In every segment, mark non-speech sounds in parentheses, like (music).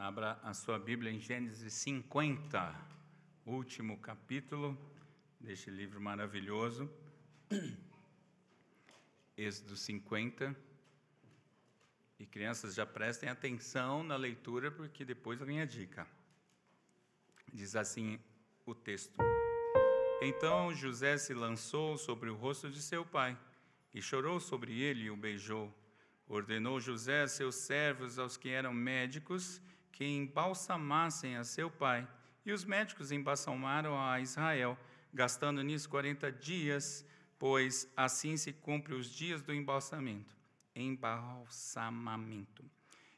Abra a sua Bíblia em Gênesis 50, último capítulo deste livro maravilhoso. (clears throat) Êxodo 50. E crianças já prestem atenção na leitura, porque depois vem a dica. Diz assim o texto: Então José se lançou sobre o rosto de seu pai, e chorou sobre ele e o beijou. Ordenou José a seus servos, aos que eram médicos, que embalsamassem a seu pai. E os médicos embalsamaram a Israel, gastando nisso 40 dias, pois assim se cumpre os dias do embalsamento. Embalsamamento.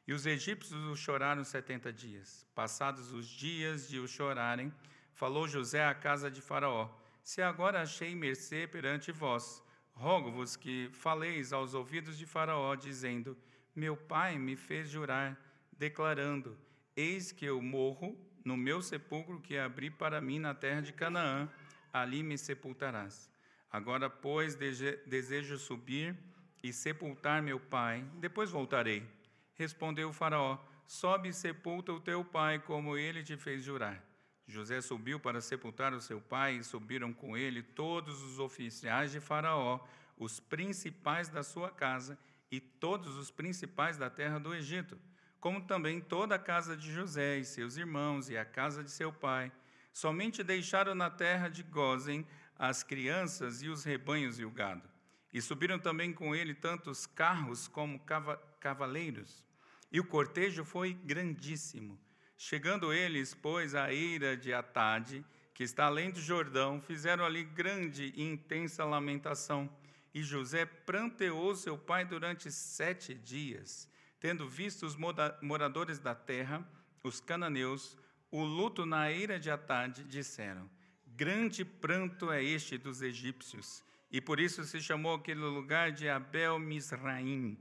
E os egípcios o choraram 70 dias. Passados os dias de o chorarem, falou José à casa de Faraó: Se agora achei mercê perante vós, rogo-vos que faleis aos ouvidos de Faraó, dizendo: Meu pai me fez jurar, declarando: Eis que eu morro no meu sepulcro que abri para mim na terra de Canaã, ali me sepultarás. Agora, pois, desejo subir e sepultar meu pai, depois voltarei. Respondeu o Faraó: Sobe e sepulta o teu pai, como ele te fez jurar. José subiu para sepultar o seu pai, e subiram com ele todos os oficiais de Faraó, os principais da sua casa e todos os principais da terra do Egito como também toda a casa de José e seus irmãos e a casa de seu pai. Somente deixaram na terra de Gozen as crianças e os rebanhos e o gado. E subiram também com ele tantos carros como cavaleiros. E o cortejo foi grandíssimo. Chegando eles, pois, à eira de Atade, que está além do Jordão, fizeram ali grande e intensa lamentação. E José pranteou seu pai durante sete dias. Tendo visto os moradores da terra, os cananeus, o luto na eira de Atade, disseram: Grande pranto é este dos egípcios, e por isso se chamou aquele lugar de Abel Misraim,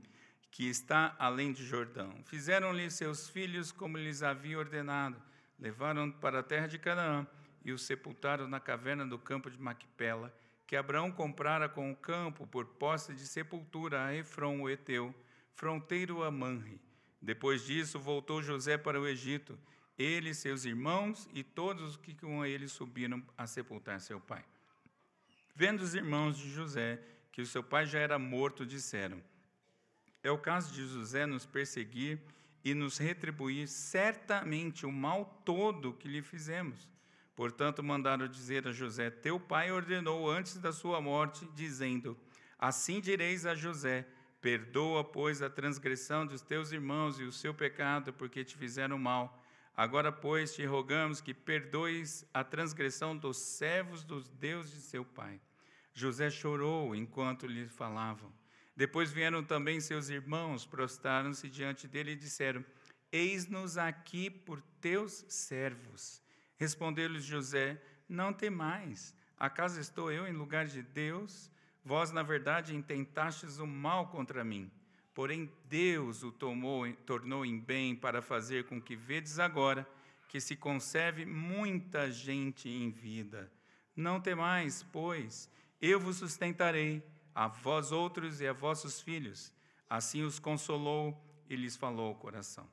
que está além de Jordão. Fizeram-lhe seus filhos como lhes havia ordenado, levaram para a terra de Canaã e os sepultaram na caverna do campo de Maquipela, que Abraão comprara com o campo por posse de sepultura a Efron o Eteu fronteiro a Manre. Depois disso, voltou José para o Egito, ele, seus irmãos e todos os que com ele subiram a sepultar seu pai. Vendo os irmãos de José que o seu pai já era morto, disseram: É o caso de José nos perseguir e nos retribuir certamente o mal todo que lhe fizemos. Portanto, mandaram dizer a José: Teu pai ordenou antes da sua morte, dizendo: Assim direis a José: Perdoa, pois, a transgressão dos teus irmãos e o seu pecado, porque te fizeram mal. Agora, pois, te rogamos que perdoes a transgressão dos servos dos deuses de seu pai. José chorou enquanto lhe falavam. Depois vieram também seus irmãos, prostraram-se diante dele e disseram: Eis-nos aqui por teus servos. Respondeu-lhes José: Não temais. Acaso estou eu em lugar de Deus? Vós, na verdade, intentastes o mal contra mim, porém Deus o tomou, tornou em bem para fazer com que vedes agora que se conserve muita gente em vida. Não temais, pois, eu vos sustentarei, a vós outros e a vossos filhos. Assim os consolou e lhes falou o coração.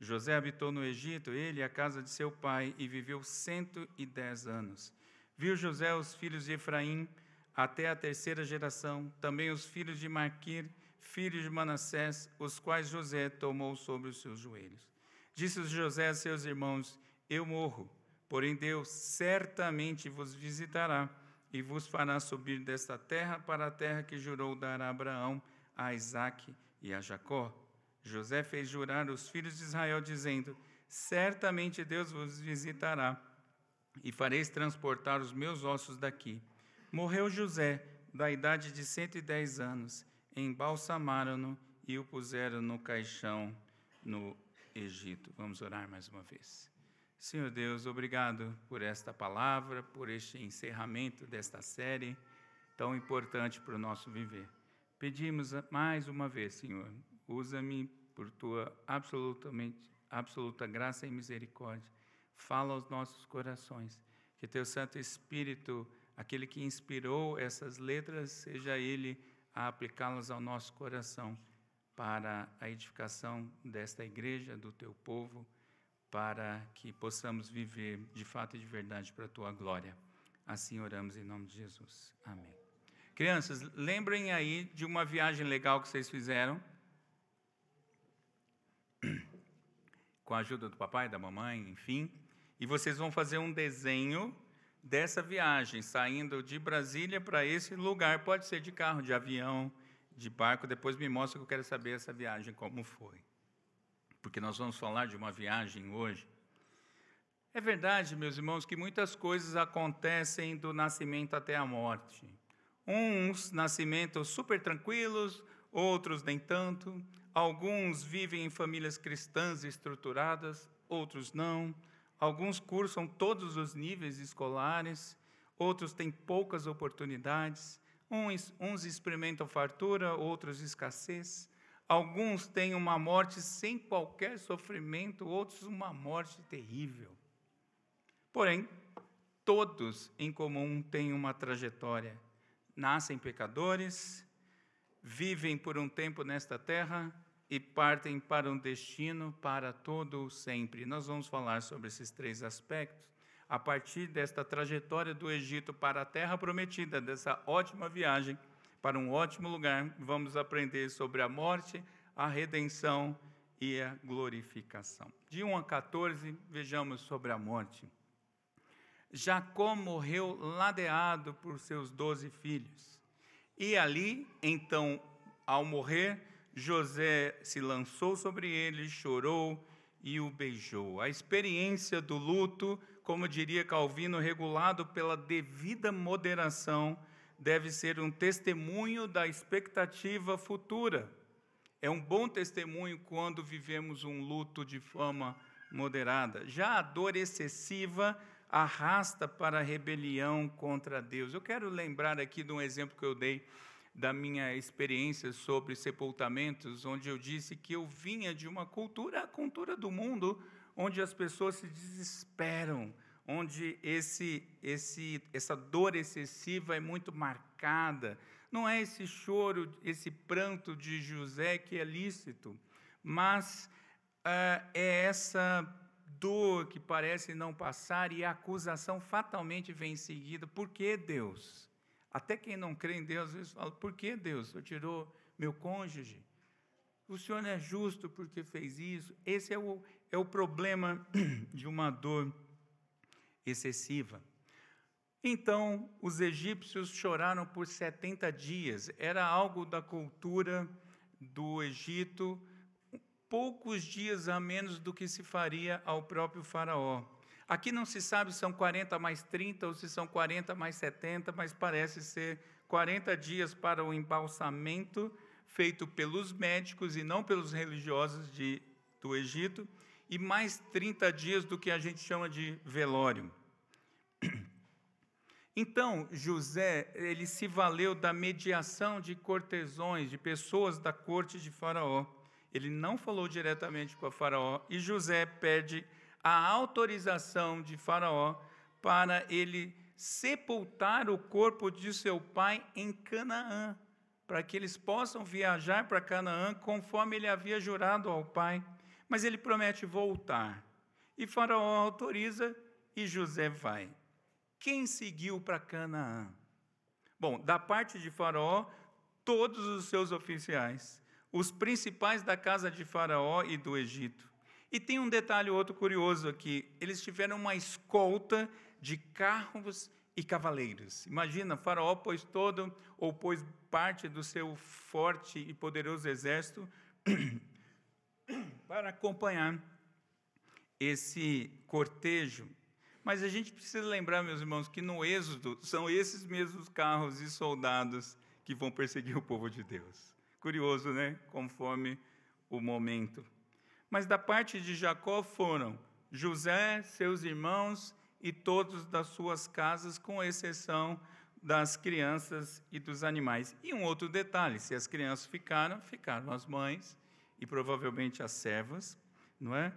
José habitou no Egito, ele e a casa de seu pai, e viveu cento e dez anos. Viu José os filhos de Efraim, até a terceira geração, também os filhos de Marquir, filhos de Manassés, os quais José tomou sobre os seus joelhos. Disse José a seus irmãos: Eu morro, porém Deus certamente vos visitará e vos fará subir desta terra para a terra que jurou dar a Abraão, a Isaque e a Jacó. José fez jurar os filhos de Israel, dizendo: Certamente Deus vos visitará e fareis transportar os meus ossos daqui. Morreu José, da idade de 110 anos, embalsamaram-no e o puseram no caixão no Egito. Vamos orar mais uma vez. Senhor Deus, obrigado por esta palavra, por este encerramento desta série tão importante para o nosso viver. Pedimos mais uma vez, Senhor, usa-me por tua absolutamente absoluta graça e misericórdia. Fala aos nossos corações, que teu Santo Espírito aquele que inspirou essas letras, seja Ele a aplicá-las ao nosso coração para a edificação desta igreja, do teu povo, para que possamos viver de fato e de verdade para a tua glória. Assim oramos em nome de Jesus. Amém. Crianças, lembrem aí de uma viagem legal que vocês fizeram. (clears throat) Com a ajuda do papai, da mamãe, enfim. E vocês vão fazer um desenho dessa viagem, saindo de Brasília para esse lugar. Pode ser de carro, de avião, de barco. Depois me mostra que eu quero saber essa viagem como foi. Porque nós vamos falar de uma viagem hoje. É verdade, meus irmãos, que muitas coisas acontecem do nascimento até a morte. Uns nascimentos super tranquilos, outros nem tanto. Alguns vivem em famílias cristãs estruturadas, outros não. Alguns cursam todos os níveis escolares, outros têm poucas oportunidades. Uns, uns experimentam fartura, outros escassez. Alguns têm uma morte sem qualquer sofrimento, outros uma morte terrível. Porém, todos em comum têm uma trajetória. Nascem pecadores, vivem por um tempo nesta terra e partem para um destino para todo o sempre. Nós vamos falar sobre esses três aspectos a partir desta trajetória do Egito para a terra prometida, dessa ótima viagem para um ótimo lugar. Vamos aprender sobre a morte, a redenção e a glorificação. De 1 a 14, vejamos sobre a morte. Jacó morreu ladeado por seus doze filhos. E ali, então, ao morrer, José se lançou sobre ele, chorou e o beijou. A experiência do luto como diria Calvino, regulado pela devida moderação, deve ser um testemunho da expectativa futura. É um bom testemunho quando vivemos um luto de forma moderada. Já a dor excessiva arrasta para a rebelião contra Deus. Eu quero lembrar aqui de um exemplo que eu dei da minha experiência sobre sepultamentos, onde eu disse que eu vinha de uma cultura, a cultura do mundo, onde as pessoas se desesperam, onde esse, esse, essa dor excessiva é muito marcada. Não é esse choro, esse pranto de José que é lícito, mas uh, é essa dor que parece não passar e a acusação fatalmente vem em seguida. Por que Deus? Até quem não crê em Deus, às vezes fala: por que Deus? O tirou meu cônjuge? O Senhor não é justo porque fez isso? Esse é o, é o problema (clears throat) de uma dor excessiva. Então, os egípcios choraram por 70 dias. Era algo da cultura do Egito, poucos dias a menos do que se faria ao próprio Faraó. Aqui não se sabe se são 40 mais 30 ou se são 40 mais 70, mas parece ser 40 dias para o embalsamento feito pelos médicos e não pelos religiosos de, do Egito, e mais 30 dias do que a gente chama de velório. (clears throat) Então, José, ele se valeu da mediação de cortesões, de pessoas da corte de Faraó. Ele não falou diretamente com a Faraó e José pede a autorização de Faraó para ele sepultar o corpo de seu pai em Canaã, para que eles possam viajar para Canaã conforme ele havia jurado ao pai. Mas ele promete voltar. E Faraó autoriza e José vai. Quem seguiu para Canaã? Bom, da parte de Faraó, todos os seus oficiais, os principais da casa de Faraó e do Egito. E tem um detalhe outro curioso aqui: eles tiveram uma escolta de carros e cavaleiros. Imagina, Faraó pôs todo, ou pôs parte do seu forte e poderoso exército (clears throat) para acompanhar esse cortejo mas a gente precisa lembrar, meus irmãos, que no Êxodo são esses mesmos carros e soldados que vão perseguir o povo de Deus. Curioso, né? Conforme o momento. Mas da parte de Jacó foram José, seus irmãos e todos das suas casas, com exceção das crianças e dos animais. E um outro detalhe: se as crianças ficaram, ficaram as mães e provavelmente as servas, não é?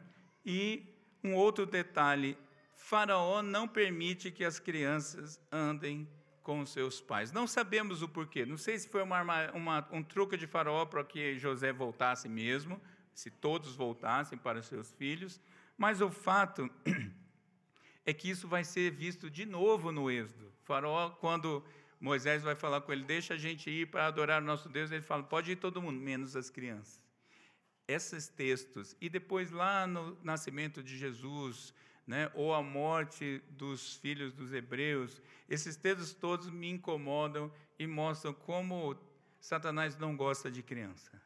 E um outro detalhe Faraó não permite que as crianças andem com seus pais. Não sabemos o porquê. Não sei se foi uma, uma, um truque de Faraó para que José voltasse mesmo, se todos voltassem para seus filhos, mas o fato (clears throat) é que isso vai ser visto de novo no Êxodo. Faraó, quando Moisés vai falar com ele, deixa a gente ir para adorar o nosso Deus, ele fala, pode ir todo mundo, menos as crianças. Esses textos, e depois lá no nascimento de Jesus, né, ou a morte dos filhos dos hebreus, esses textos todos me incomodam e mostram como Satanás não gosta de criança.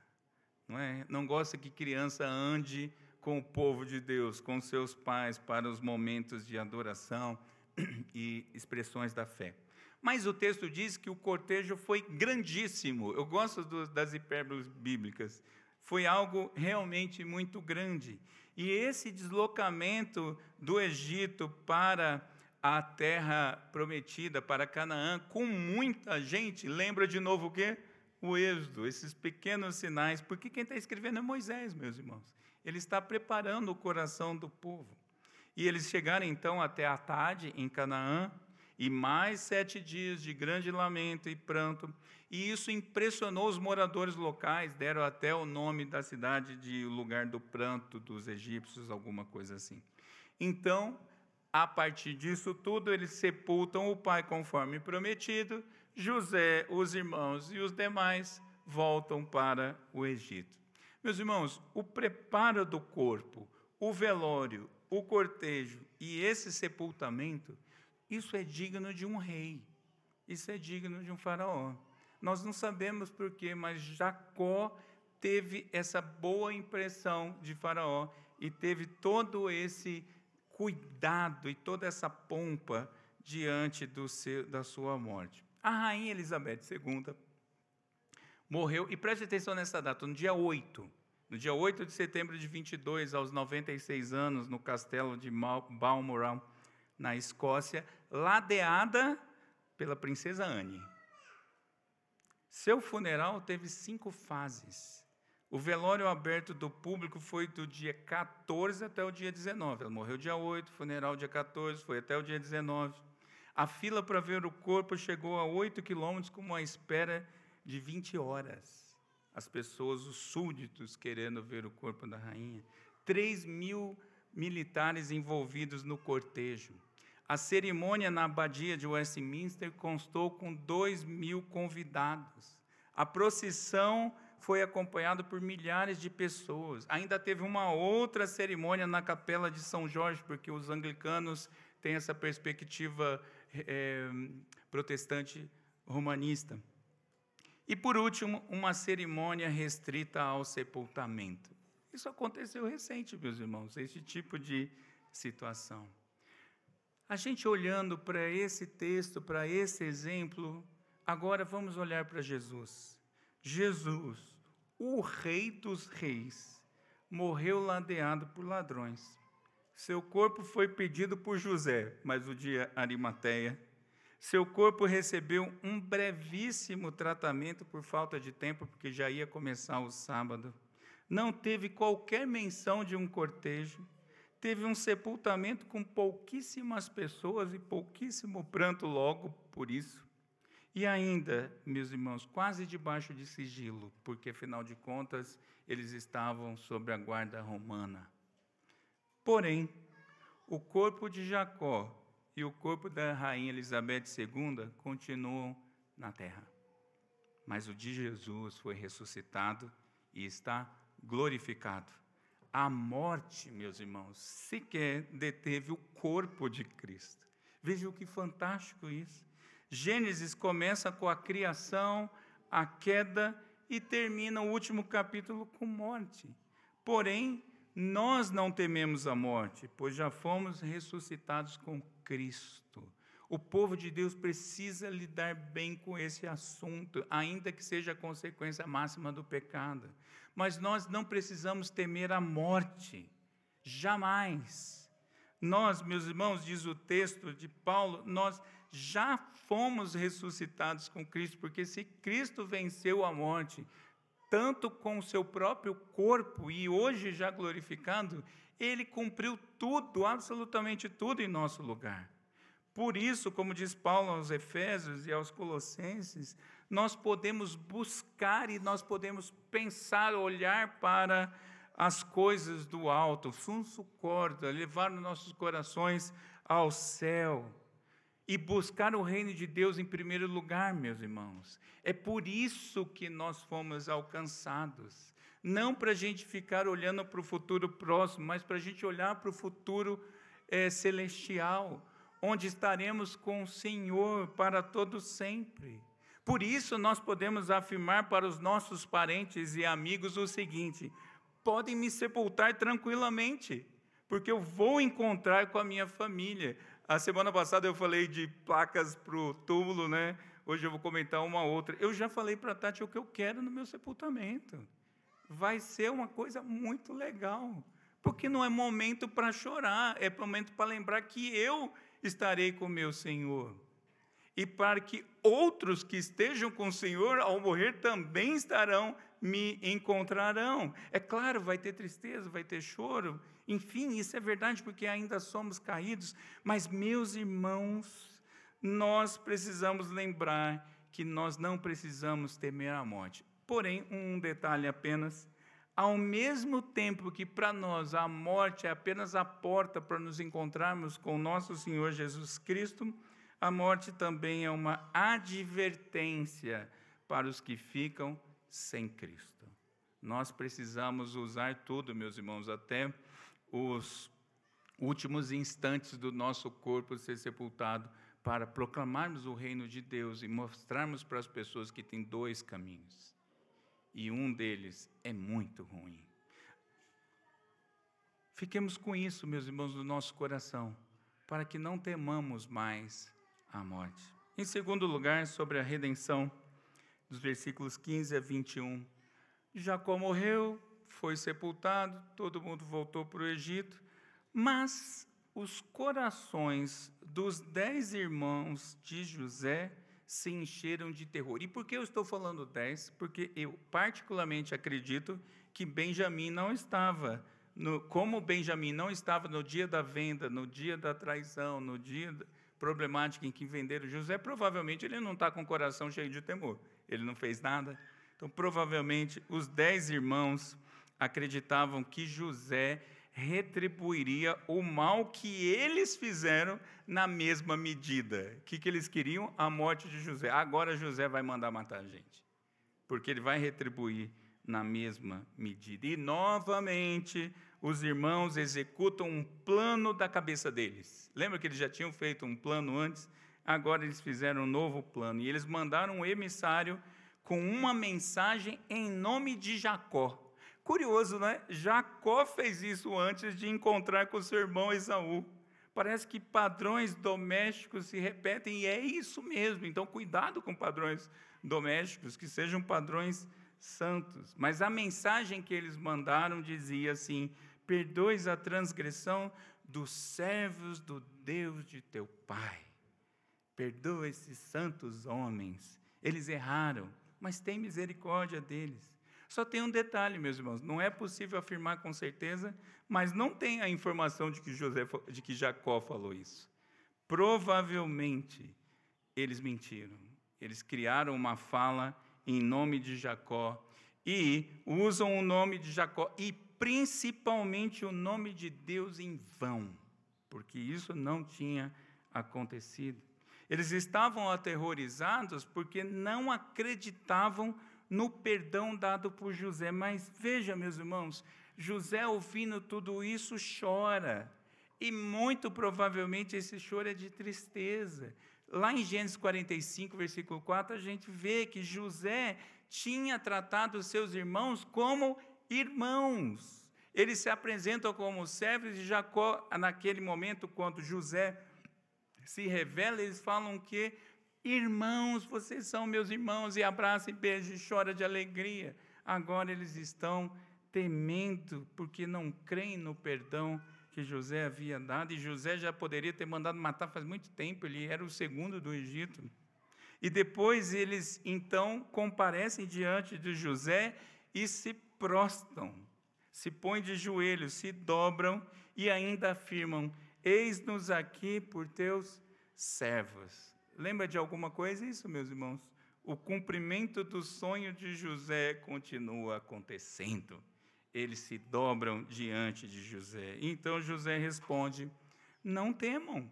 Não, é? não gosta que criança ande com o povo de Deus, com seus pais, para os momentos de adoração (clears throat) e expressões da fé. Mas o texto diz que o cortejo foi grandíssimo. Eu gosto do, das hipérboles bíblicas. Foi algo realmente muito grande. E esse deslocamento do Egito para a terra prometida, para Canaã, com muita gente, lembra de novo o quê? O êxodo, esses pequenos sinais, porque quem está escrevendo é Moisés, meus irmãos. Ele está preparando o coração do povo. E eles chegaram então até Atade, em Canaã, e mais sete dias de grande lamento e pranto. E isso impressionou os moradores locais, deram até o nome da cidade de lugar do pranto dos egípcios, alguma coisa assim. Então, a partir disso tudo, eles sepultam o pai conforme prometido. José, os irmãos e os demais voltam para o Egito. Meus irmãos, o preparo do corpo, o velório, o cortejo e esse sepultamento isso é digno de um rei. Isso é digno de um faraó. Nós não sabemos porquê, mas Jacó teve essa boa impressão de Faraó e teve todo esse cuidado e toda essa pompa diante seu, da sua morte. A rainha Elizabeth II morreu, e preste atenção nessa data, no dia 8, no dia 8 de setembro de 22, aos 96 anos, no castelo de Balmoral, na Escócia, ladeada pela princesa Anne. Seu funeral teve cinco fases. O velório aberto do público foi do dia 14 até o dia 19. Ela morreu dia 8, funeral dia 14, foi até o dia 19. A fila para ver o corpo chegou a 8 quilômetros, com uma espera de 20 horas. As pessoas, os súditos, querendo ver o corpo da rainha. 3 mil militares envolvidos no cortejo. A cerimônia na abadia de Westminster constou com dois mil convidados. A procissão foi acompanhada por milhares de pessoas. Ainda teve uma outra cerimônia na capela de São Jorge, porque os anglicanos têm essa perspectiva é, protestante romanista. E, por último, uma cerimônia restrita ao sepultamento. Isso aconteceu recente, meus irmãos, esse tipo de situação. A gente olhando para esse texto, para esse exemplo, agora vamos olhar para Jesus. Jesus, o Rei dos Reis, morreu ladeado por ladrões. Seu corpo foi pedido por José, mas o dia Arimateia. Seu corpo recebeu um brevíssimo tratamento por falta de tempo, porque já ia começar o sábado. Não teve qualquer menção de um cortejo teve um sepultamento com pouquíssimas pessoas e pouquíssimo pranto logo por isso. E ainda, meus irmãos, quase debaixo de sigilo, porque afinal de contas eles estavam sob a guarda romana. Porém, o corpo de Jacó e o corpo da rainha Elizabeth II continuam na terra. Mas o de Jesus foi ressuscitado e está glorificado. A morte, meus irmãos, sequer deteve o corpo de Cristo. Veja que fantástico isso. Gênesis começa com a criação, a queda e termina o último capítulo com morte. Porém, nós não tememos a morte, pois já fomos ressuscitados com Cristo. O povo de Deus precisa lidar bem com esse assunto, ainda que seja a consequência máxima do pecado mas nós não precisamos temer a morte, jamais. Nós, meus irmãos, diz o texto de Paulo, nós já fomos ressuscitados com Cristo, porque se Cristo venceu a morte, tanto com o seu próprio corpo e hoje já glorificado, ele cumpriu tudo, absolutamente tudo em nosso lugar. Por isso, como diz Paulo aos Efésios e aos Colossenses, nós podemos buscar e nós podemos pensar, olhar para as coisas do alto, sunso corda, levar nossos corações ao céu e buscar o reino de Deus em primeiro lugar, meus irmãos. É por isso que nós fomos alcançados. Não para a gente ficar olhando para o futuro próximo, mas para a gente olhar para o futuro é, celestial, onde estaremos com o Senhor para todo sempre. Por isso nós podemos afirmar para os nossos parentes e amigos o seguinte: podem me sepultar tranquilamente, porque eu vou encontrar com a minha família. A semana passada eu falei de placas para o túmulo, né? Hoje eu vou comentar uma outra. Eu já falei para a Tati o que eu quero no meu sepultamento. Vai ser uma coisa muito legal. Porque não é momento para chorar, é momento para lembrar que eu estarei com meu Senhor. E para que outros que estejam com o Senhor ao morrer também estarão, me encontrarão. É claro, vai ter tristeza, vai ter choro, enfim, isso é verdade porque ainda somos caídos, mas, meus irmãos, nós precisamos lembrar que nós não precisamos temer a morte. Porém, um detalhe apenas: ao mesmo tempo que para nós a morte é apenas a porta para nos encontrarmos com nosso Senhor Jesus Cristo, a morte também é uma advertência para os que ficam sem Cristo. Nós precisamos usar tudo, meus irmãos, até os últimos instantes do nosso corpo ser sepultado para proclamarmos o reino de Deus e mostrarmos para as pessoas que tem dois caminhos. E um deles é muito ruim. Fiquemos com isso, meus irmãos, no nosso coração, para que não temamos mais a morte. Em segundo lugar, sobre a redenção, dos versículos 15 a 21. Jacó morreu, foi sepultado, todo mundo voltou para o Egito, mas os corações dos dez irmãos de José se encheram de terror. E por que eu estou falando dez? Porque eu particularmente acredito que Benjamim não estava, no, como Benjamim não estava no dia da venda, no dia da traição, no dia problemático em que venderam José, provavelmente ele não está com o coração cheio de temor. Ele não fez nada. Então, provavelmente, os dez irmãos acreditavam que José retribuiria o mal que eles fizeram na mesma medida. O que, que eles queriam? A morte de José. Agora José vai mandar matar a gente, porque ele vai retribuir na mesma medida. E novamente os irmãos executam um plano da cabeça deles. Lembra que eles já tinham feito um plano antes? Agora eles fizeram um novo plano e eles mandaram um emissário com uma mensagem em nome de Jacó. Curioso, né? Jacó fez isso antes de encontrar com seu irmão Esaú. Parece que padrões domésticos se repetem e é isso mesmo. Então, cuidado com padrões domésticos, que sejam padrões santos. Mas a mensagem que eles mandaram dizia assim: perdoes a transgressão dos servos do Deus de teu pai. Perdoa esses santos homens. Eles erraram, mas tem misericórdia deles. Só tem um detalhe, meus irmãos, não é possível afirmar com certeza, mas não tem a informação de que José de que Jacó falou isso. Provavelmente eles mentiram. Eles criaram uma fala em nome de Jacó e usam o nome de Jacó e principalmente o nome de Deus em vão, porque isso não tinha acontecido. Eles estavam aterrorizados porque não acreditavam no perdão dado por José. Mas veja, meus irmãos, José, ouvindo tudo isso, chora. E muito provavelmente esse choro é de tristeza. Lá em Gênesis 45, versículo 4, a gente vê que José tinha tratado seus irmãos como irmãos. Eles se apresentam como servos de Jacó, naquele momento, quando José se revela, eles falam que irmãos, vocês são meus irmãos, e abraça e beija e chora de alegria. Agora eles estão temendo porque não creem no perdão que José havia dado, e José já poderia ter mandado matar faz muito tempo, ele era o segundo do Egito. E depois eles então comparecem diante de José e se prostam, se põem de joelhos, se dobram e ainda afirmam: Eis-nos aqui por teus servos. Lembra de alguma coisa isso, meus irmãos? O cumprimento do sonho de José continua acontecendo. eles se dobram diante de José. Então José responde: Não temam,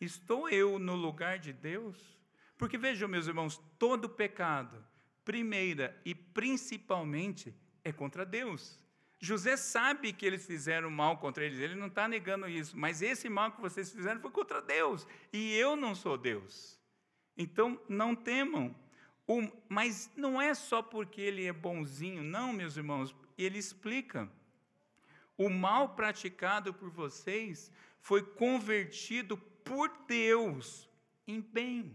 estou eu no lugar de Deus? Porque vejam, meus irmãos, todo pecado, primeira e principalmente, é contra Deus. José sabe que eles fizeram mal contra eles, ele não está negando isso, mas esse mal que vocês fizeram foi contra Deus, e eu não sou Deus. Então, não temam. O, mas não é só porque ele é bonzinho, não, meus irmãos, ele explica. O mal praticado por vocês foi convertido por Deus em bem.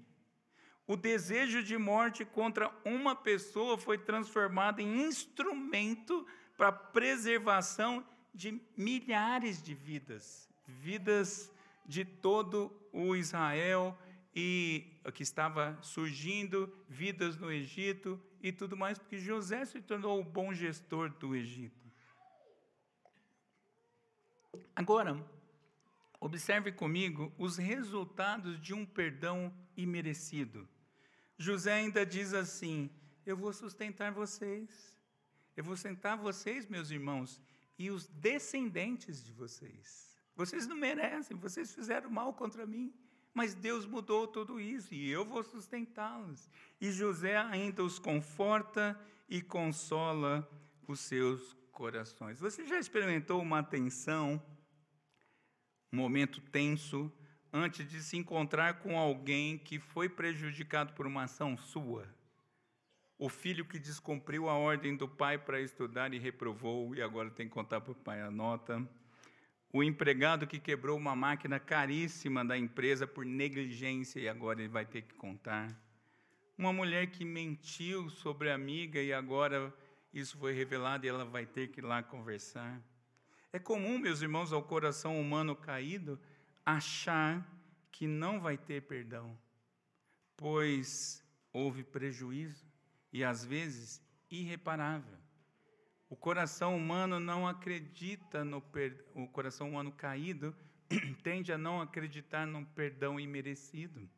O desejo de morte contra uma pessoa foi transformado em instrumento para a preservação de milhares de vidas, vidas de todo o Israel e que estava surgindo, vidas no Egito e tudo mais, porque José se tornou o bom gestor do Egito. Agora, observe comigo os resultados de um perdão imerecido. José ainda diz assim: Eu vou sustentar vocês eu vou sentar vocês, meus irmãos, e os descendentes de vocês. Vocês não merecem, vocês fizeram mal contra mim, mas Deus mudou tudo isso e eu vou sustentá-los. E José ainda os conforta e consola os seus corações. Você já experimentou uma tensão, um momento tenso, antes de se encontrar com alguém que foi prejudicado por uma ação sua? O filho que descumpriu a ordem do pai para estudar e reprovou e agora tem que contar para o pai a nota. O empregado que quebrou uma máquina caríssima da empresa por negligência e agora ele vai ter que contar. Uma mulher que mentiu sobre a amiga e agora isso foi revelado e ela vai ter que ir lá conversar. É comum, meus irmãos, ao coração humano caído achar que não vai ter perdão, pois houve prejuízo e às vezes irreparável. O coração humano não acredita no per... o coração humano caído (clears throat) tende a não acreditar no perdão imerecido.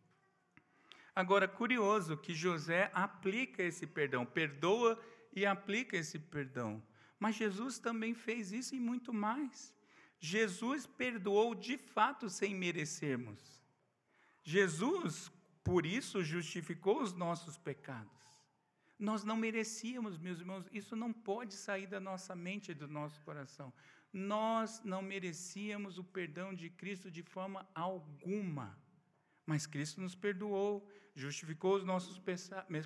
Agora, curioso que José aplica esse perdão, perdoa e aplica esse perdão. Mas Jesus também fez isso e muito mais. Jesus perdoou de fato sem merecermos. Jesus, por isso, justificou os nossos pecados. Nós não merecíamos, meus irmãos, isso não pode sair da nossa mente e do nosso coração. Nós não merecíamos o perdão de Cristo de forma alguma. Mas Cristo nos perdoou, justificou os nossos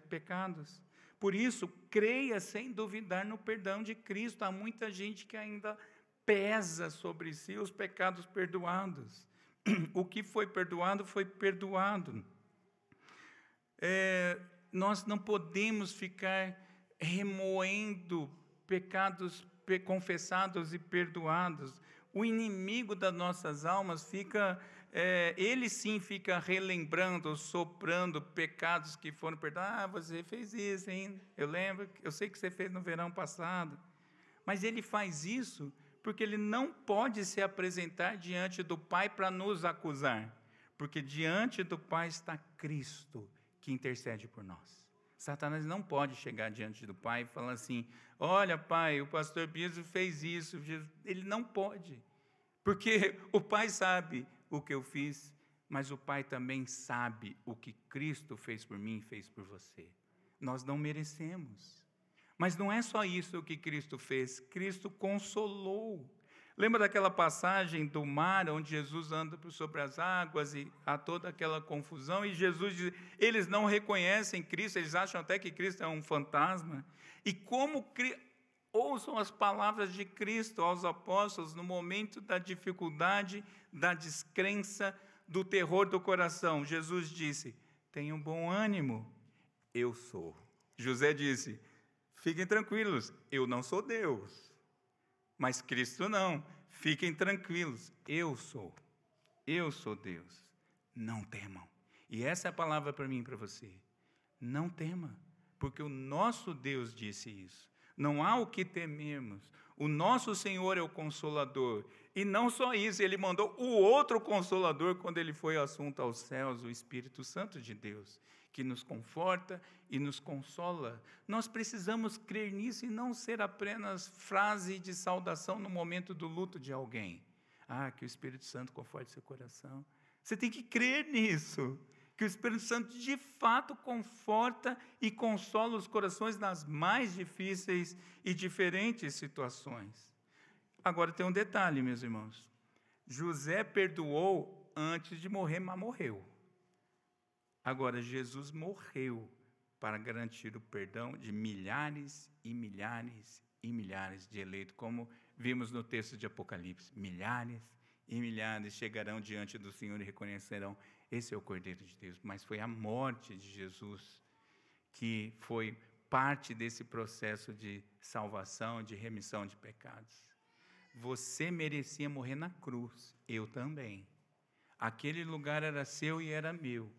pecados. Por isso, creia sem duvidar no perdão de Cristo. Há muita gente que ainda pesa sobre si os pecados perdoados. (clears throat) O que foi perdoado, foi perdoado. É, nós não podemos ficar remoendo pecados confessados e perdoados. O inimigo das nossas almas fica, é, ele sim fica relembrando, soprando pecados que foram perdoados. Ah, você fez isso, hein? Eu lembro, eu sei que você fez no verão passado. Mas ele faz isso porque ele não pode se apresentar diante do Pai para nos acusar, porque diante do Pai está Cristo que intercede por nós. Satanás não pode chegar diante do Pai e falar assim: Olha, Pai, o pastor Biso fez isso. Ele não pode, porque o Pai sabe o que eu fiz, mas o Pai também sabe o que Cristo fez por mim e fez por você. Nós não merecemos. Mas não é só isso que Cristo fez, Cristo consolou Lembra daquela passagem do mar, onde Jesus anda sobre as águas e há toda aquela confusão, e Jesus diz: eles não reconhecem Cristo, eles acham até que Cristo é um fantasma. E como ouçam as palavras de Cristo aos apóstolos no momento da dificuldade, da descrença, do terror do coração. Jesus disse: tenham bom ânimo, eu sou. José disse: fiquem tranquilos, eu não sou Deus. Mas Cristo não. Fiquem tranquilos, eu sou. Eu sou Deus. Não temam. E essa é a palavra para mim e para você. Não tema, porque o nosso Deus disse isso. Não há o que temermos. O nosso Senhor é o consolador. E não só isso, ele mandou o outro consolador quando ele foi assunto aos céus, o Espírito Santo de Deus, que nos conforta e nos consola. Nós precisamos crer nisso e não ser apenas frase de saudação no momento do luto de alguém. Ah, que o Espírito Santo conforte seu coração. Você tem que crer nisso. Que o Espírito Santo de fato conforta e consola os corações nas mais difíceis e diferentes situações. Agora tem um detalhe, meus irmãos. José perdoou antes de morrer, mas morreu. Agora, Jesus morreu para garantir o perdão de milhares e milhares e milhares de eleitos, como vimos no texto de Apocalipse. Milhares e milhares chegarão diante do Senhor e reconhecerão: esse é o Cordeiro de Deus. Mas foi a morte de Jesus que foi parte desse processo de salvação, de remissão de pecados. Você merecia morrer na cruz, eu também. Aquele lugar era seu e era meu.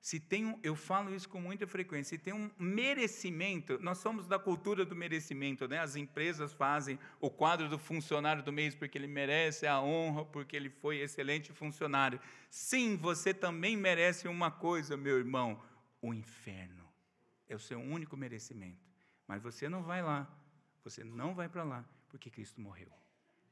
Se tem um, eu falo isso com muita frequência, se tem um merecimento, nós somos da cultura do merecimento, né? As empresas fazem o quadro do funcionário do mês porque ele merece a honra, porque ele foi excelente funcionário. Sim, você também merece uma coisa, meu irmão, o inferno. É o seu único merecimento. Mas você não vai lá, você não vai para lá, porque Cristo morreu.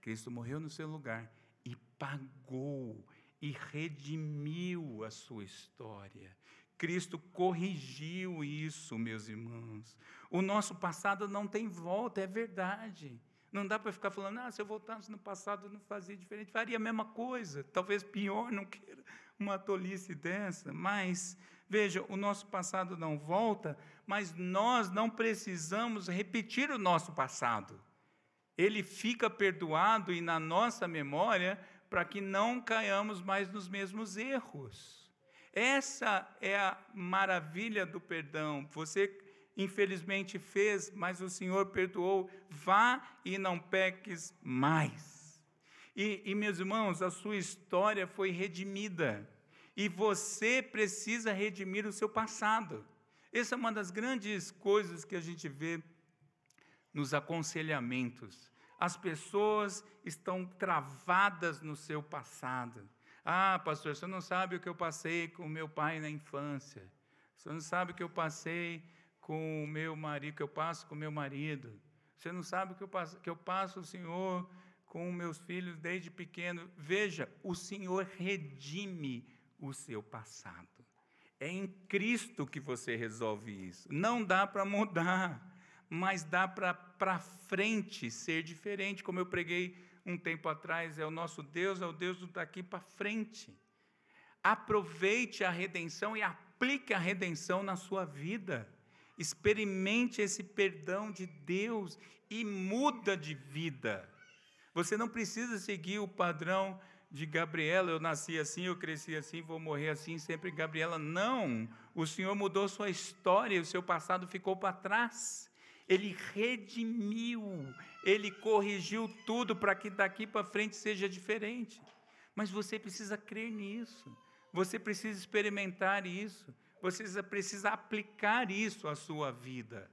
Cristo morreu no seu lugar e pagou e redimiu a sua história. Cristo corrigiu isso, meus irmãos. O nosso passado não tem volta, é verdade. Não dá para ficar falando, ah, se eu voltasse no passado não fazia diferente, faria a mesma coisa, talvez pior, não queira uma tolice dessa. Mas, veja, o nosso passado não volta, mas nós não precisamos repetir o nosso passado. Ele fica perdoado e na nossa memória para que não caiamos mais nos mesmos erros. Essa é a maravilha do perdão. Você, infelizmente, fez, mas o Senhor perdoou. Vá e não peques mais. E, e meus irmãos, a sua história foi redimida. E você precisa redimir o seu passado. Essa é uma das grandes coisas que a gente vê nos aconselhamentos as pessoas estão travadas no seu passado. Ah, pastor, você não sabe o que eu passei com meu pai na infância. Você não sabe o que eu passei com o meu marido, que eu passo com o meu marido. Você não sabe o que eu passo, que eu passo, o Senhor, com meus filhos desde pequeno. Veja, o Senhor redime o seu passado. É em Cristo que você resolve isso. Não dá para mudar mas dá para frente ser diferente, como eu preguei um tempo atrás, é o nosso Deus, é o Deus do daqui para frente. Aproveite a redenção e aplique a redenção na sua vida. Experimente esse perdão de Deus e muda de vida. Você não precisa seguir o padrão de Gabriela, eu nasci assim, eu cresci assim, vou morrer assim, sempre Gabriela. Não, o Senhor mudou sua história, o seu passado ficou para trás ele redimiu, ele corrigiu tudo para que daqui para frente seja diferente. Mas você precisa crer nisso, você precisa experimentar isso, você precisa aplicar isso à sua vida.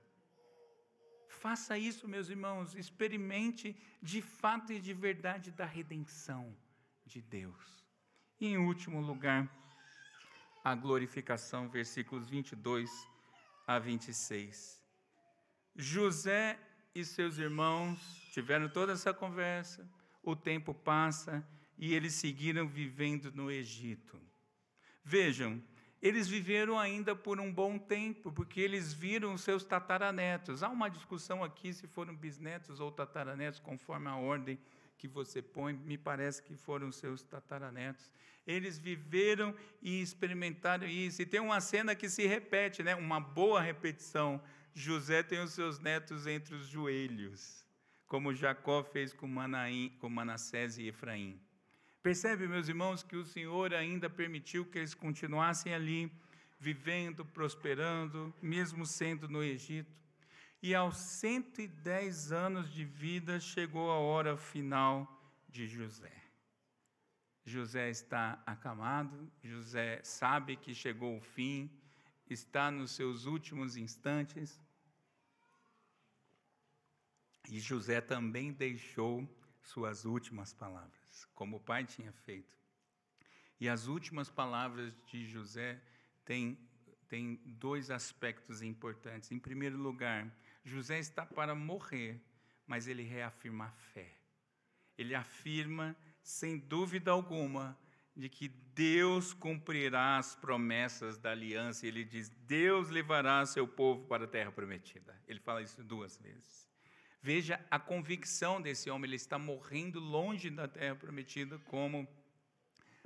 Faça isso, meus irmãos, experimente de fato e de verdade da redenção de Deus. E em último lugar, a glorificação, versículos 22 a 26. José e seus irmãos tiveram toda essa conversa, o tempo passa e eles seguiram vivendo no Egito. Vejam, eles viveram ainda por um bom tempo, porque eles viram seus tataranetos. Há uma discussão aqui se foram bisnetos ou tataranetos, conforme a ordem que você põe, me parece que foram seus tataranetos. Eles viveram e experimentaram isso. E tem uma cena que se repete, né? uma boa repetição José tem os seus netos entre os joelhos, como Jacó fez com, Manaim, com Manassés e Efraim. Percebe, meus irmãos, que o Senhor ainda permitiu que eles continuassem ali, vivendo, prosperando, mesmo sendo no Egito. E aos 110 anos de vida chegou a hora final de José. José está acamado, José sabe que chegou o fim, está nos seus últimos instantes, e José também deixou suas últimas palavras, como o pai tinha feito. E as últimas palavras de José têm dois aspectos importantes. Em primeiro lugar, José está para morrer, mas ele reafirma a fé. Ele afirma, sem dúvida alguma, de que Deus cumprirá as promessas da aliança. Ele diz: Deus levará seu povo para a terra prometida. Ele fala isso duas vezes. Veja a convicção desse homem, ele está morrendo longe da terra prometida, como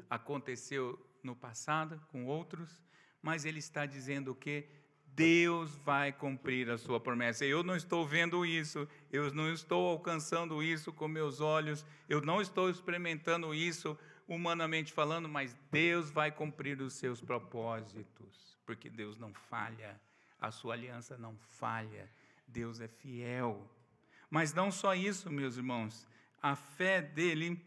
aconteceu no passado com outros, mas ele está dizendo que Deus vai cumprir a sua promessa. Eu não estou vendo isso, eu não estou alcançando isso com meus olhos, eu não estou experimentando isso humanamente falando, mas Deus vai cumprir os seus propósitos, porque Deus não falha, a sua aliança não falha, Deus é fiel. Mas não só isso, meus irmãos, a fé dele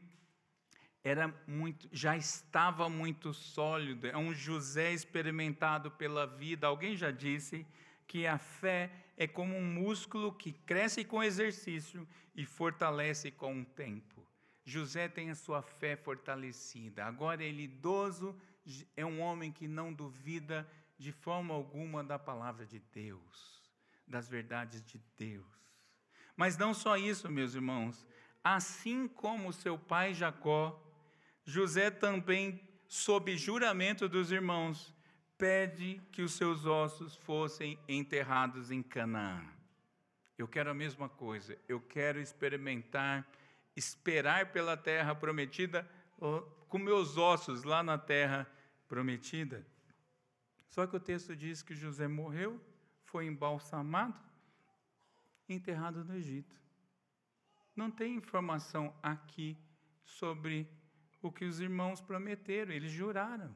era muito, já estava muito sólido, é um José experimentado pela vida. Alguém já disse que a fé é como um músculo que cresce com exercício e fortalece com o tempo. José tem a sua fé fortalecida. Agora ele idoso é um homem que não duvida de forma alguma da palavra de Deus, das verdades de Deus. Mas não só isso, meus irmãos. Assim como seu pai Jacó, José também, sob juramento dos irmãos, pede que os seus ossos fossem enterrados em Canaã. Eu quero a mesma coisa, eu quero experimentar, esperar pela terra prometida com meus ossos lá na terra prometida. Só que o texto diz que José morreu, foi embalsamado, enterrado no Egito. Não tem informação aqui sobre o que os irmãos prometeram, eles juraram.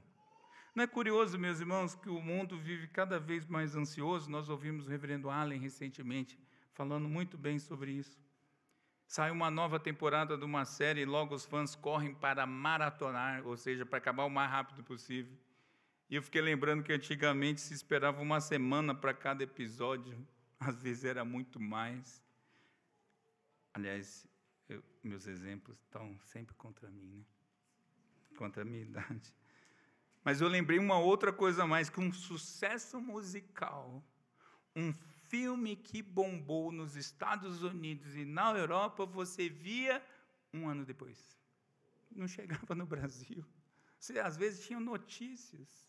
Não é curioso, meus irmãos, que o mundo vive cada vez mais ansioso? Nós ouvimos o reverendo Allen recentemente falando muito bem sobre isso. Sai uma nova temporada de uma série e logo os fãs correm para maratonar, ou seja, para acabar o mais rápido possível. E eu fiquei lembrando que antigamente se esperava uma semana para cada episódio, (laughs) às vezes era muito mais. Aliás, eu, meus exemplos estão sempre contra mim, né? contra a minha (laughs) idade. Mas eu lembrei uma outra coisa mais, que um sucesso musical, um filme que bombou nos Estados Unidos e na Europa, você via um ano depois. Não chegava no Brasil. Você, às vezes tinha notícias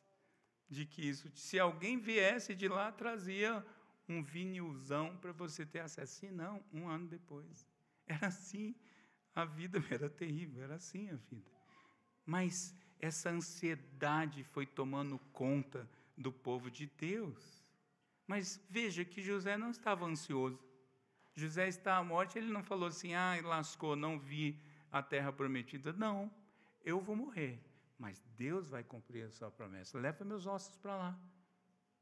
de que isso, se alguém viesse de lá, trazia um vinilzão para você ter acesso. Se não, um ano depois. Era assim, a vida (laughs) era terrível, era assim a vida. Mas essa ansiedade foi tomando conta do povo de Deus. Mas veja que José não estava ansioso. José está à morte, ele não falou assim: ah, lascou, não vi a terra prometida. Não, eu vou morrer, mas Deus vai cumprir a sua promessa. Leva meus ossos para lá,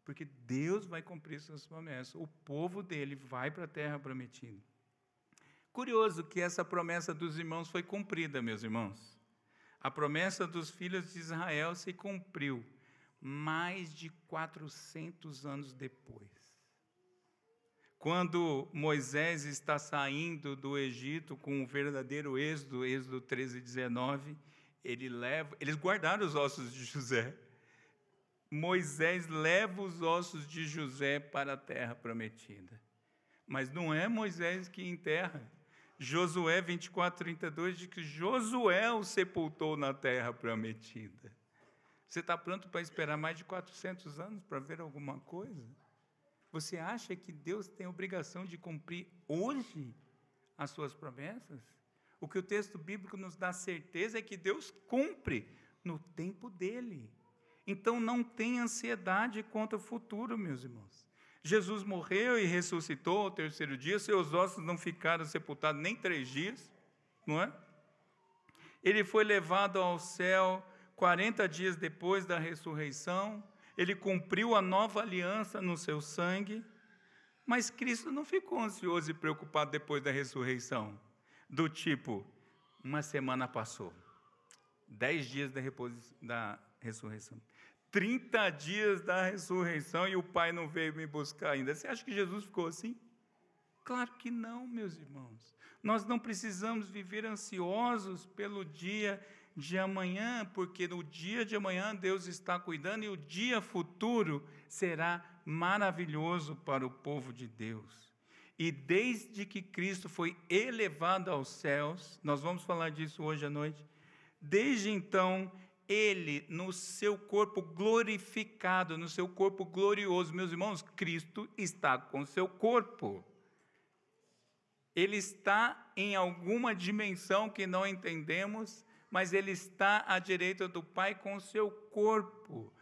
porque Deus vai cumprir suas promessas. O povo dele vai para a terra prometida. Curioso que essa promessa dos irmãos foi cumprida, meus irmãos. A promessa dos filhos de Israel se cumpriu mais de 400 anos depois. Quando Moisés está saindo do Egito com o verdadeiro êxodo, Êxodo 13, 19, ele leva, eles guardaram os ossos de José. Moisés leva os ossos de José para a terra prometida. Mas não é Moisés que enterra, Josué 24, 32 diz que Josué o sepultou na terra prometida. Você está pronto para esperar mais de 400 anos para ver alguma coisa? Você acha que Deus tem obrigação de cumprir hoje as suas promessas? O que o texto bíblico nos dá certeza é que Deus cumpre no tempo dele. Então não tenha ansiedade quanto ao futuro, meus irmãos. Jesus morreu e ressuscitou ao terceiro dia, seus ossos não ficaram sepultados nem três dias, não é? Ele foi levado ao céu 40 dias depois da ressurreição, ele cumpriu a nova aliança no seu sangue, mas Cristo não ficou ansioso e preocupado depois da ressurreição, do tipo, uma semana passou, dez dias da, da ressurreição. 30 dias da ressurreição e o Pai não veio me buscar ainda. Você acha que Jesus ficou assim? Claro que não, meus irmãos. Nós não precisamos viver ansiosos pelo dia de amanhã, porque no dia de amanhã Deus está cuidando e o dia futuro será maravilhoso para o povo de Deus. E desde que Cristo foi elevado aos céus, nós vamos falar disso hoje à noite, desde então, ele, no seu corpo glorificado, no seu corpo glorioso, meus irmãos, Cristo está com seu corpo. Ele está em alguma dimensão que não entendemos, mas ele está à direita do Pai com o seu corpo,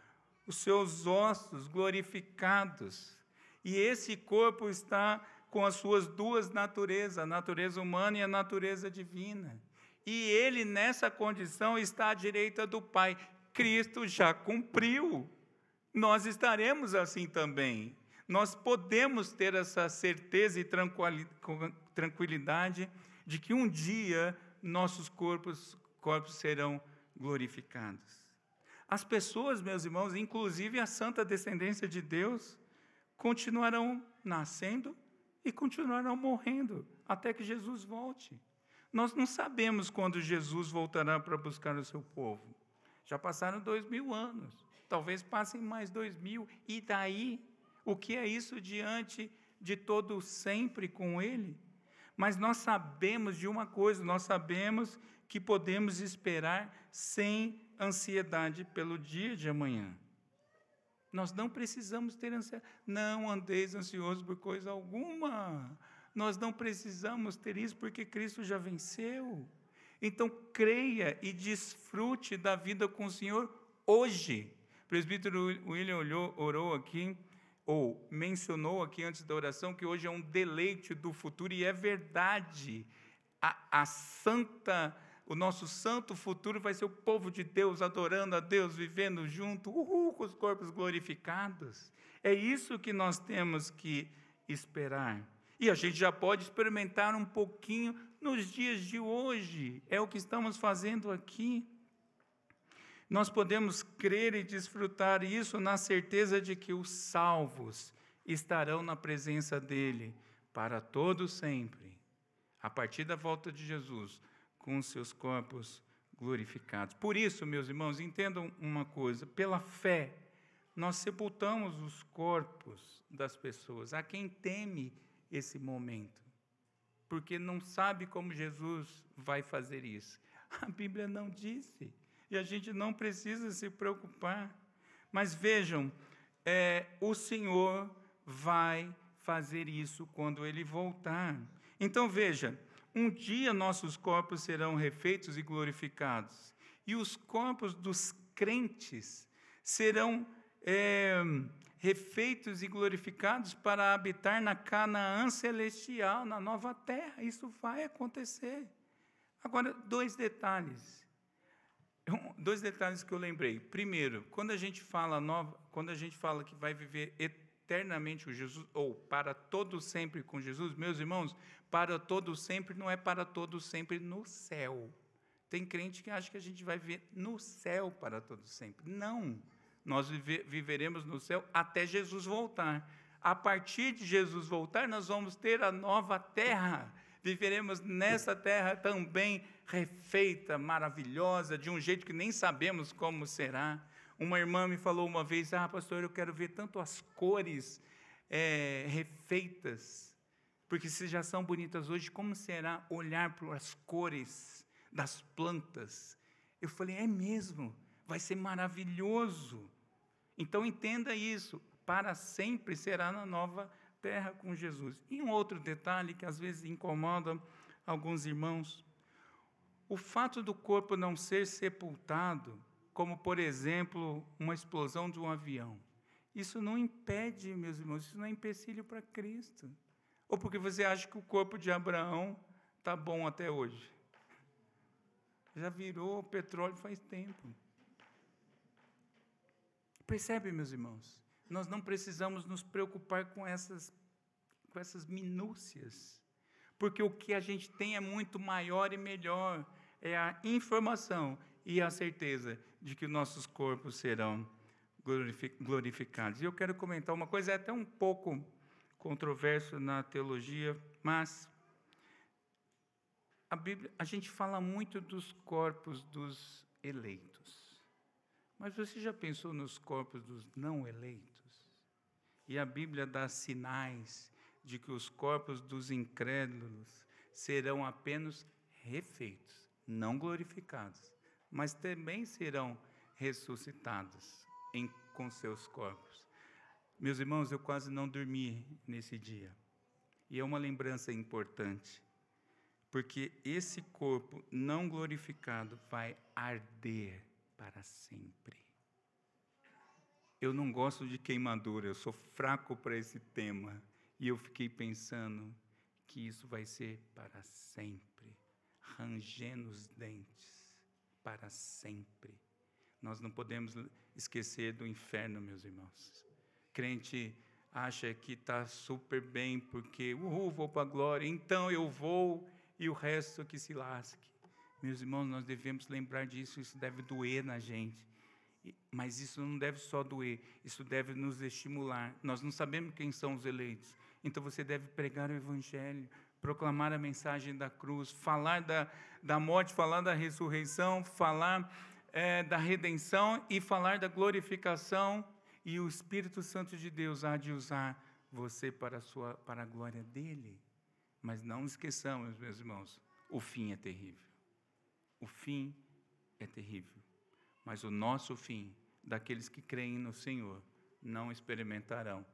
os seus ossos glorificados. E esse corpo está com as suas duas naturezas, a natureza humana e a natureza divina. E ele, nessa condição, está à direita do Pai. Cristo já cumpriu. Nós estaremos assim também. Nós podemos ter essa certeza e tranquilidade de que um dia nossos corpos, corpos serão glorificados. As pessoas, meus irmãos, inclusive a santa descendência de Deus, continuarão nascendo e continuarão morrendo até que Jesus volte. Nós não sabemos quando Jesus voltará para buscar o seu povo. Já passaram dois mil anos, talvez passem mais dois mil, e daí? O que é isso diante de todo sempre com Ele? Mas nós sabemos de uma coisa, nós sabemos que podemos esperar sem ansiedade pelo dia de amanhã. Nós não precisamos ter ansiedade. Não andeis ansiosos por coisa alguma. Nós não precisamos ter isso porque Cristo já venceu. Então, creia e desfrute da vida com o Senhor hoje. O presbítero William olhou, orou aqui, ou mencionou aqui antes da oração, que hoje é um deleite do futuro, e é verdade. A, a santa o nosso santo futuro vai ser o povo de Deus adorando a Deus, vivendo junto, uhul, com os corpos glorificados. É isso que nós temos que esperar. E a gente já pode experimentar um pouquinho nos dias de hoje, é o que estamos fazendo aqui. Nós podemos crer e desfrutar isso na certeza de que os salvos estarão na presença dEle para todo sempre. A partir da volta de Jesus, com seus corpos glorificados. Por isso, meus irmãos, entendam uma coisa: pela fé, nós sepultamos os corpos das pessoas, a quem teme esse momento, porque não sabe como Jesus vai fazer isso. (laughs) A Bíblia não disse, e a gente não precisa se preocupar. Mas vejam, é, o Senhor vai fazer isso quando ele voltar. Então veja, um dia nossos corpos serão refeitos e glorificados, e os corpos dos crentes serão é, refeitos e glorificados para habitar na Canaã celestial, na nova terra. Isso vai acontecer. Agora, dois detalhes. Dois detalhes que eu lembrei. Primeiro, quando a gente fala nova, quando a gente fala que vai viver eternamente com Jesus, ou para todo sempre com Jesus, meus irmãos, para todo sempre não é para todo sempre no céu. Tem crente que acha que a gente vai viver no céu para todo sempre. Não. Nós vive, viveremos no céu até Jesus voltar. A partir de Jesus voltar, nós vamos ter a nova terra. Viveremos nessa terra também refeita, maravilhosa, de um jeito que nem sabemos como será. Uma irmã me falou uma vez: Ah, pastor, eu quero ver tanto as cores é, refeitas, porque se já são bonitas hoje, como será olhar para as cores das plantas? Eu falei: É mesmo, vai ser maravilhoso. Então entenda isso: para sempre será na nova terra com Jesus. E um outro detalhe que às vezes incomoda alguns irmãos: o fato do corpo não ser sepultado como, por exemplo, uma explosão de um avião. Isso não impede, meus irmãos, isso não é empecilho para Cristo. Ou porque você acha que o corpo de Abraão está bom até hoje. Já virou petróleo faz tempo. Percebe, meus irmãos? Nós não precisamos nos preocupar com essas, com essas minúcias, porque o que a gente tem é muito maior e melhor é a informação e a certeza de que nossos corpos serão glorificados. E eu quero comentar uma coisa, é até um pouco controverso na teologia, mas a Bíblia, a gente fala muito dos corpos dos eleitos. Mas você já pensou nos corpos dos não eleitos? E a Bíblia dá sinais de que os corpos dos incrédulos serão apenas refeitos, não glorificados, mas também serão ressuscitados em, com seus corpos. Meus irmãos, eu quase não dormi nesse dia. E é uma lembrança importante, porque esse corpo não glorificado vai arder para sempre. Eu não gosto de queimadura, eu sou fraco para esse tema. E eu fiquei pensando que isso vai ser para sempre, rangendo os dentes, para sempre. Nós não podemos esquecer do inferno, meus irmãos. Crente acha que está super bem porque, uhul, vou para a glória, então eu vou e o resto que se lasque. Meus irmãos, nós devemos lembrar disso, isso deve doer na gente. Mas isso não deve só doer, isso deve nos estimular. Nós não sabemos quem são os eleitos, então você deve pregar o Evangelho, proclamar a mensagem da cruz, falar da, da morte, falar da ressurreição, falar é, da redenção e falar da glorificação. E o Espírito Santo de Deus há de usar você para a, sua, para a glória dele. Mas não esqueçamos, meus irmãos, o fim é terrível. O fim é terrível. Mas o nosso fim, daqueles que creem no Senhor, não experimentarão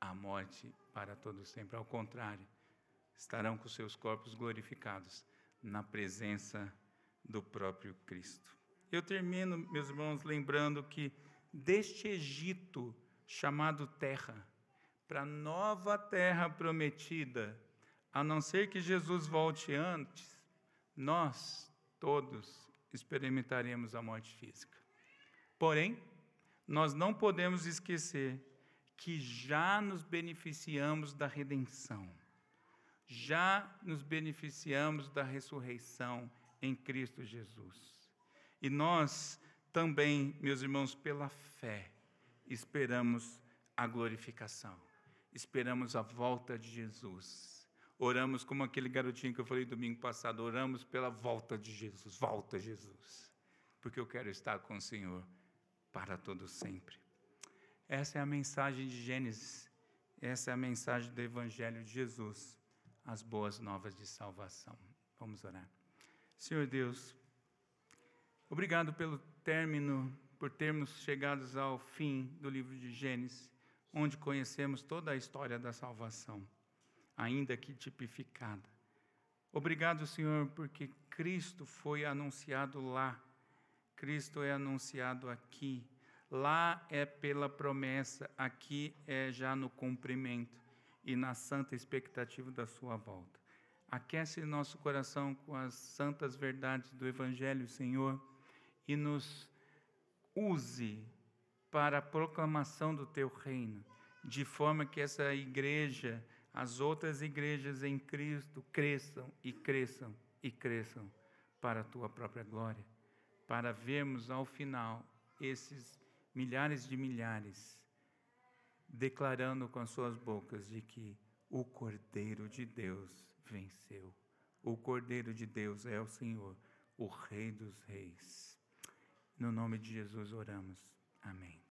a morte para todo sempre. Ao contrário, estarão com seus corpos glorificados na presença do próprio Cristo. Eu termino, meus irmãos, lembrando que deste Egito chamado terra, para a nova terra prometida, a não ser que Jesus volte antes, nós todos experimentaremos a morte física. Porém, nós não podemos esquecer que já nos beneficiamos da redenção, já nos beneficiamos da ressurreição em Cristo Jesus. E nós também, meus irmãos, pela fé, esperamos a glorificação, esperamos a volta de Jesus. Oramos como aquele garotinho que eu falei domingo passado, oramos pela volta de Jesus, volta Jesus, porque eu quero estar com o Senhor para todo sempre. Essa é a mensagem de Gênesis, essa é a mensagem do Evangelho de Jesus, as boas novas de salvação. Vamos orar. Senhor Deus, obrigado pelo término, por termos chegados ao fim do livro de Gênesis, onde conhecemos toda a história da salvação, ainda que tipificada. Obrigado, Senhor, porque Cristo foi anunciado lá, Cristo é anunciado aqui Lá é pela promessa, aqui é já no cumprimento e na santa expectativa da sua volta. Aquece nosso coração com as santas verdades do Evangelho, Senhor, e nos use para a proclamação do teu reino, de forma que essa igreja, as outras igrejas em Cristo cresçam e cresçam e cresçam para a tua própria glória, para vermos ao final esses milhares de milhares, declarando com as suas bocas de que o Cordeiro de Deus venceu. O Cordeiro de Deus é o Senhor, o Rei dos Reis. No nome de Jesus oramos. Amém.